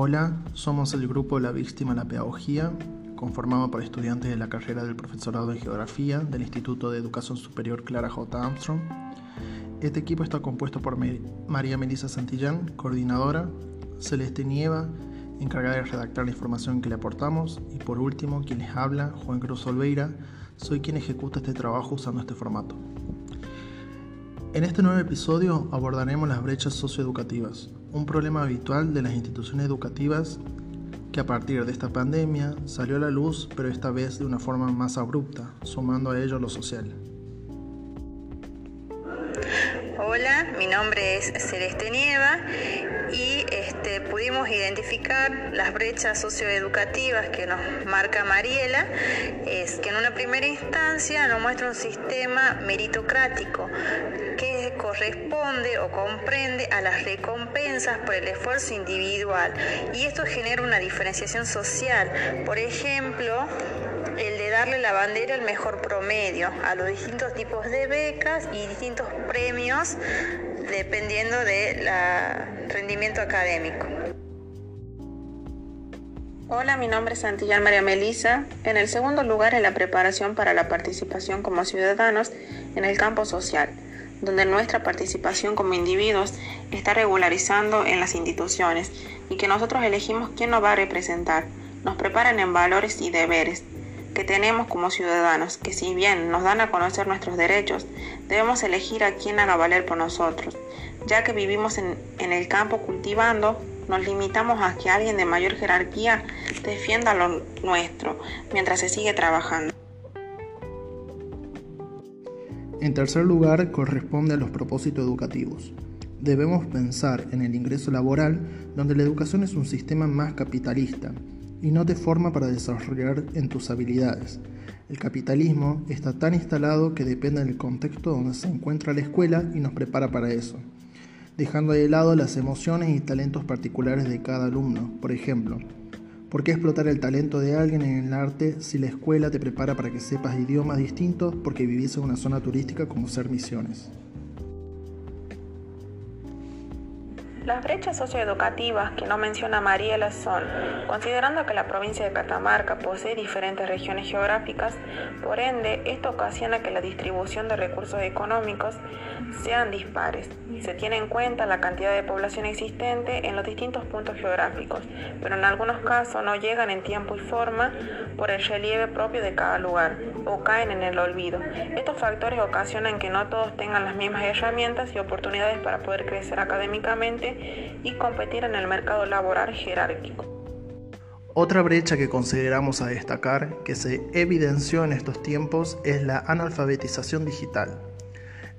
Hola, somos el grupo La Víctima la Pedagogía, conformado por estudiantes de la carrera del Profesorado de Geografía del Instituto de Educación Superior Clara J. Armstrong. Este equipo está compuesto por María Melissa Santillán, coordinadora, Celeste Nieva, encargada de redactar la información que le aportamos, y por último, quien les habla, Juan Cruz Olveira, soy quien ejecuta este trabajo usando este formato. En este nuevo episodio abordaremos las brechas socioeducativas, un problema habitual de las instituciones educativas que a partir de esta pandemia salió a la luz, pero esta vez de una forma más abrupta, sumando a ello lo social. Hola, mi nombre es Celeste Nieva y este, pudimos identificar las brechas socioeducativas que nos marca Mariela, es que en una primera instancia nos muestra un sistema meritocrático que corresponde o comprende a las recompensas por el esfuerzo individual y esto genera una diferenciación social. Por ejemplo, el de darle la bandera al mejor promedio a los distintos tipos de becas y distintos premios dependiendo del rendimiento académico. Hola, mi nombre es Santillán María Melisa. En el segundo lugar es la preparación para la participación como ciudadanos en el campo social, donde nuestra participación como individuos está regularizando en las instituciones y que nosotros elegimos quién nos va a representar. Nos preparan en valores y deberes, que tenemos como ciudadanos, que si bien nos dan a conocer nuestros derechos, debemos elegir a quién haga valer por nosotros, ya que vivimos en, el campo cultivando, nos limitamos a que alguien de mayor jerarquía defienda lo nuestro mientras se sigue trabajando. En tercer lugar, corresponde a los propósitos educativos. Debemos pensar en el ingreso laboral, donde la educación es un sistema más capitalista, y no te forma para desarrollar en tus habilidades. El capitalismo está tan instalado que depende del contexto donde se encuentra la escuela y nos prepara para eso, dejando de lado las emociones y talentos particulares de cada alumno. Por ejemplo, ¿por qué explotar el talento de alguien en el arte si la escuela te prepara para que sepas idiomas distintos porque vivís en una zona turística como ser misiones? Las brechas socioeducativas que no menciona Mariela son, considerando que la provincia de Catamarca posee diferentes regiones geográficas, por ende, esto ocasiona que la distribución de recursos económicos sean dispares. Se tiene en cuenta la cantidad de población existente en los distintos puntos geográficos, pero en algunos casos no llegan en tiempo y forma por el relieve propio de cada lugar o caen en el olvido. Estos factores ocasionan que no todos tengan las mismas herramientas y oportunidades para poder crecer académicamente y competir en el mercado laboral jerárquico. Otra brecha que consideramos a destacar que se evidenció en estos tiempos es la analfabetización digital.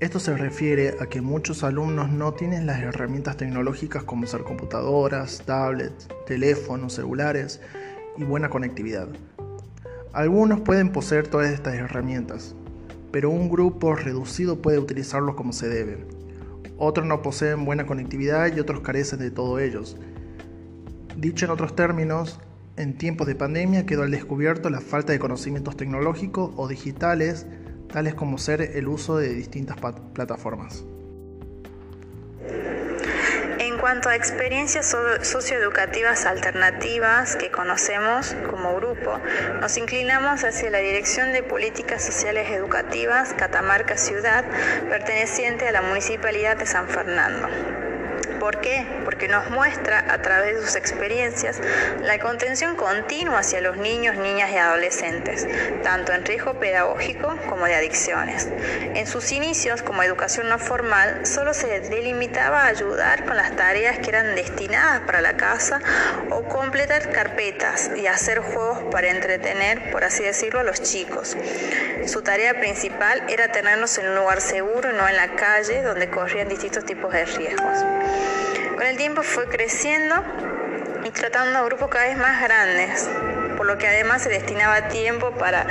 Esto se refiere a que muchos alumnos no tienen las herramientas tecnológicas como ser computadoras, tablets, teléfonos, celulares y buena conectividad. Algunos pueden poseer todas estas herramientas, pero un grupo reducido puede utilizarlos como se debe otros no poseen buena conectividad y otros carecen de todo ellos. Dicho en otros términos, en tiempos de pandemia quedó al descubierto la falta de conocimientos tecnológicos o digitales, tales como ser el uso de distintas plataformas cuanto a experiencias socioeducativas alternativas que conocemos como grupo, nos inclinamos hacia la Dirección de Políticas Sociales Educativas Catamarca Ciudad, perteneciente a la Municipalidad de San Fernando. ¿Por qué? Porque nos muestra a través de sus experiencias la contención continua hacia los niños, niñas y adolescentes, tanto en riesgo pedagógico como de adicciones. En sus inicios como educación no formal, solo se delimitaba a ayudar con las tareas que eran destinadas para la casa o completar carpetas y hacer juegos para entretener, por así decirlo, a los chicos. Su tarea principal era tenernos en un lugar seguro y no en la calle donde corrían distintos tipos de riesgos. Con el tiempo fue creciendo y tratando a grupos cada vez más grandes, por lo que además se destinaba tiempo para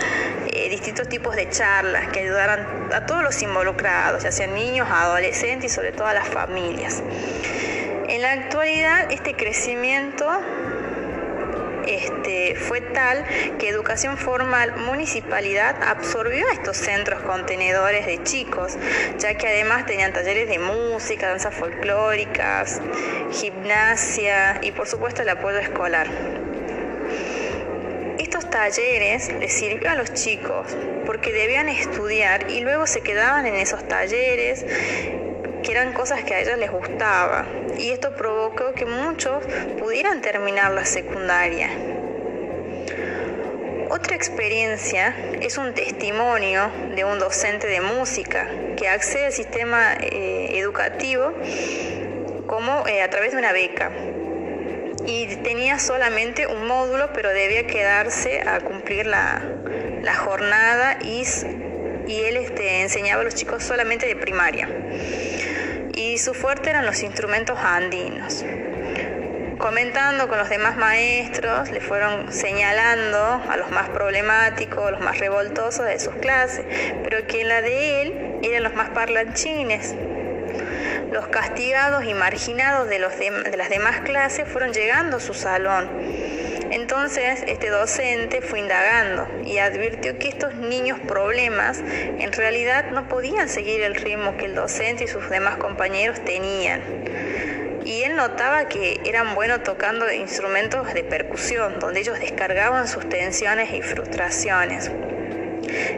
eh, distintos tipos de charlas que ayudaran a todos los involucrados, ya sean niños, adolescentes y sobre todo a las familias. En la actualidad este crecimiento este, fue tal que Educación Formal Municipalidad absorbió a estos centros contenedores de chicos, ya que además tenían talleres de música, danzas folclóricas, gimnasia y por supuesto el apoyo escolar. Estos talleres les sirvió a los chicos porque debían estudiar y luego se quedaban en esos talleres eran cosas que a ellos les gustaba y esto provocó que muchos pudieran terminar la secundaria. Otra experiencia es un testimonio de un docente de música que accede al sistema eh, educativo como eh, a través de una beca y tenía solamente un módulo pero debía quedarse a cumplir la, jornada y, y él este, enseñaba a los chicos solamente de primaria y su fuerte eran los instrumentos andinos. Comentando con los demás maestros, le fueron señalando a los más problemáticos, los más revoltosos de sus clases, pero que en la de él eran los más parlanchines. Los castigados y marginados de, de las demás clases fueron llegando a su salón entonces este docente fue indagando y advirtió que estos niños problemas en realidad no podían seguir el ritmo que el docente y sus demás compañeros tenían. Y él notaba que eran buenos tocando instrumentos de percusión, donde ellos descargaban sus tensiones y frustraciones.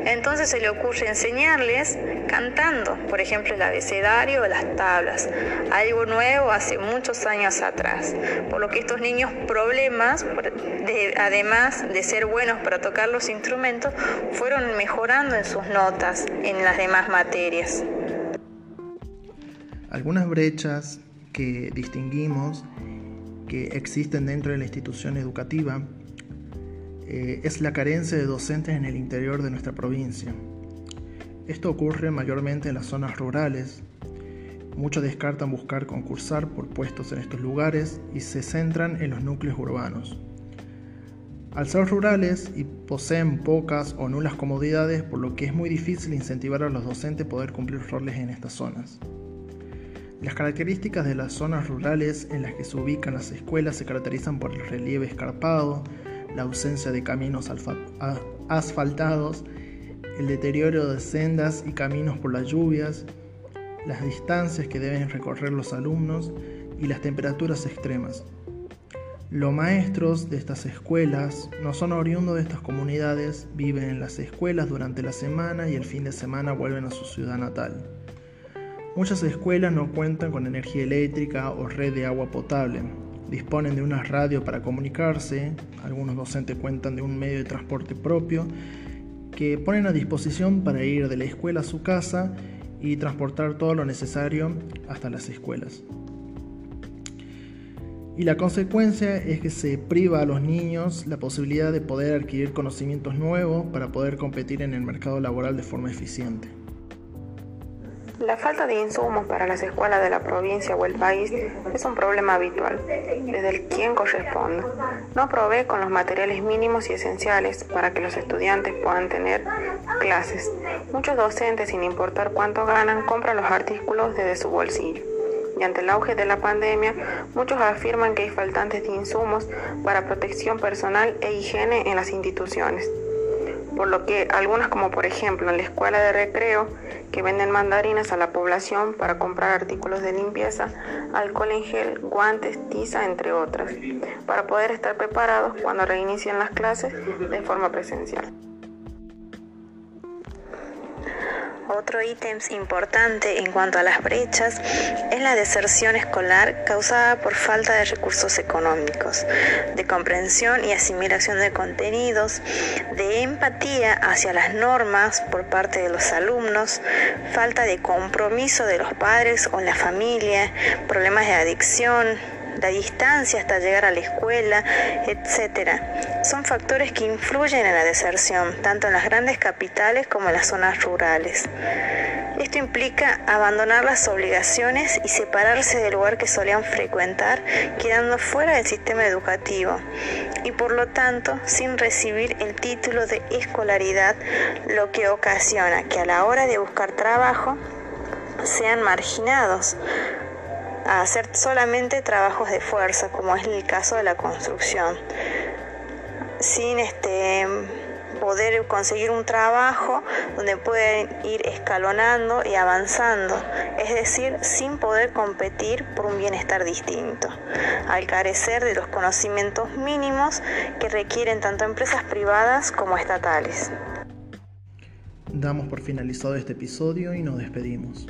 Entonces se le ocurre enseñarles cantando, por ejemplo, el abecedario o las tablas, algo nuevo hace muchos años atrás. Por lo que estos niños problemas, además de ser buenos para tocar los instrumentos, fueron mejorando en sus notas en las demás materias. Algunas brechas que distinguimos que existen dentro de la institución educativa eh, es la carencia de docentes en el interior de nuestra provincia. Esto ocurre mayormente en las zonas rurales. Muchos descartan buscar concursar por puestos en estos lugares y se centran en los núcleos urbanos. Al ser rurales y poseen pocas o nulas comodidades, por lo que es muy difícil incentivar a los docentes poder cumplir roles en estas zonas. Las características de las zonas rurales en las que se ubican las escuelas se caracterizan por el relieve escarpado, la ausencia de caminos asfaltados, el deterioro de sendas y caminos por las lluvias, las distancias que deben recorrer los alumnos y las temperaturas extremas. Los maestros de estas escuelas no son oriundos de estas comunidades, viven en las escuelas durante la semana y el fin de semana vuelven a su ciudad natal. Muchas escuelas no cuentan con energía eléctrica o red de agua potable, disponen de una radio para comunicarse, algunos docentes cuentan de un medio de transporte propio que ponen a disposición para ir de la escuela a su casa y transportar todo lo necesario hasta las escuelas. Y la consecuencia es que se priva a los niños la posibilidad de poder adquirir conocimientos nuevos para poder competir en el mercado laboral de forma eficiente. La falta de insumos para las escuelas de la provincia o el país es un problema habitual, desde el quien corresponde. No provee con los materiales mínimos y esenciales para que los estudiantes puedan tener clases. Muchos docentes, sin importar cuánto ganan, compran los artículos desde su bolsillo. Y ante el auge de la pandemia, muchos afirman que hay faltantes de insumos para protección personal e higiene en las instituciones por lo que algunas como por ejemplo en la escuela de recreo que venden mandarinas a la población para comprar artículos de limpieza, alcohol en gel, guantes, tiza, entre otras, para poder estar preparados cuando reinicien las clases de forma presencial. Otro ítem importante en cuanto a las brechas es la deserción escolar causada por falta de recursos económicos, de comprensión y asimilación de contenidos, de empatía hacia las normas por parte de los alumnos, falta de compromiso de los padres o la familia, problemas de adicción, la distancia hasta llegar a la escuela, etc. Son factores que influyen en la deserción, tanto en las grandes capitales como en las zonas rurales. Esto implica abandonar las obligaciones y separarse del lugar que solían frecuentar, quedando fuera del sistema educativo y por lo tanto sin recibir el título de escolaridad, lo que ocasiona que a la hora de buscar trabajo sean marginados, a hacer solamente trabajos de fuerza, como es el caso de la construcción. sin este poder conseguir un trabajo donde pueden ir escalonando y avanzando, es decir, sin poder competir por un bienestar distinto, al carecer de los conocimientos mínimos que requieren tanto empresas privadas como estatales. Damos por finalizado este episodio y nos despedimos.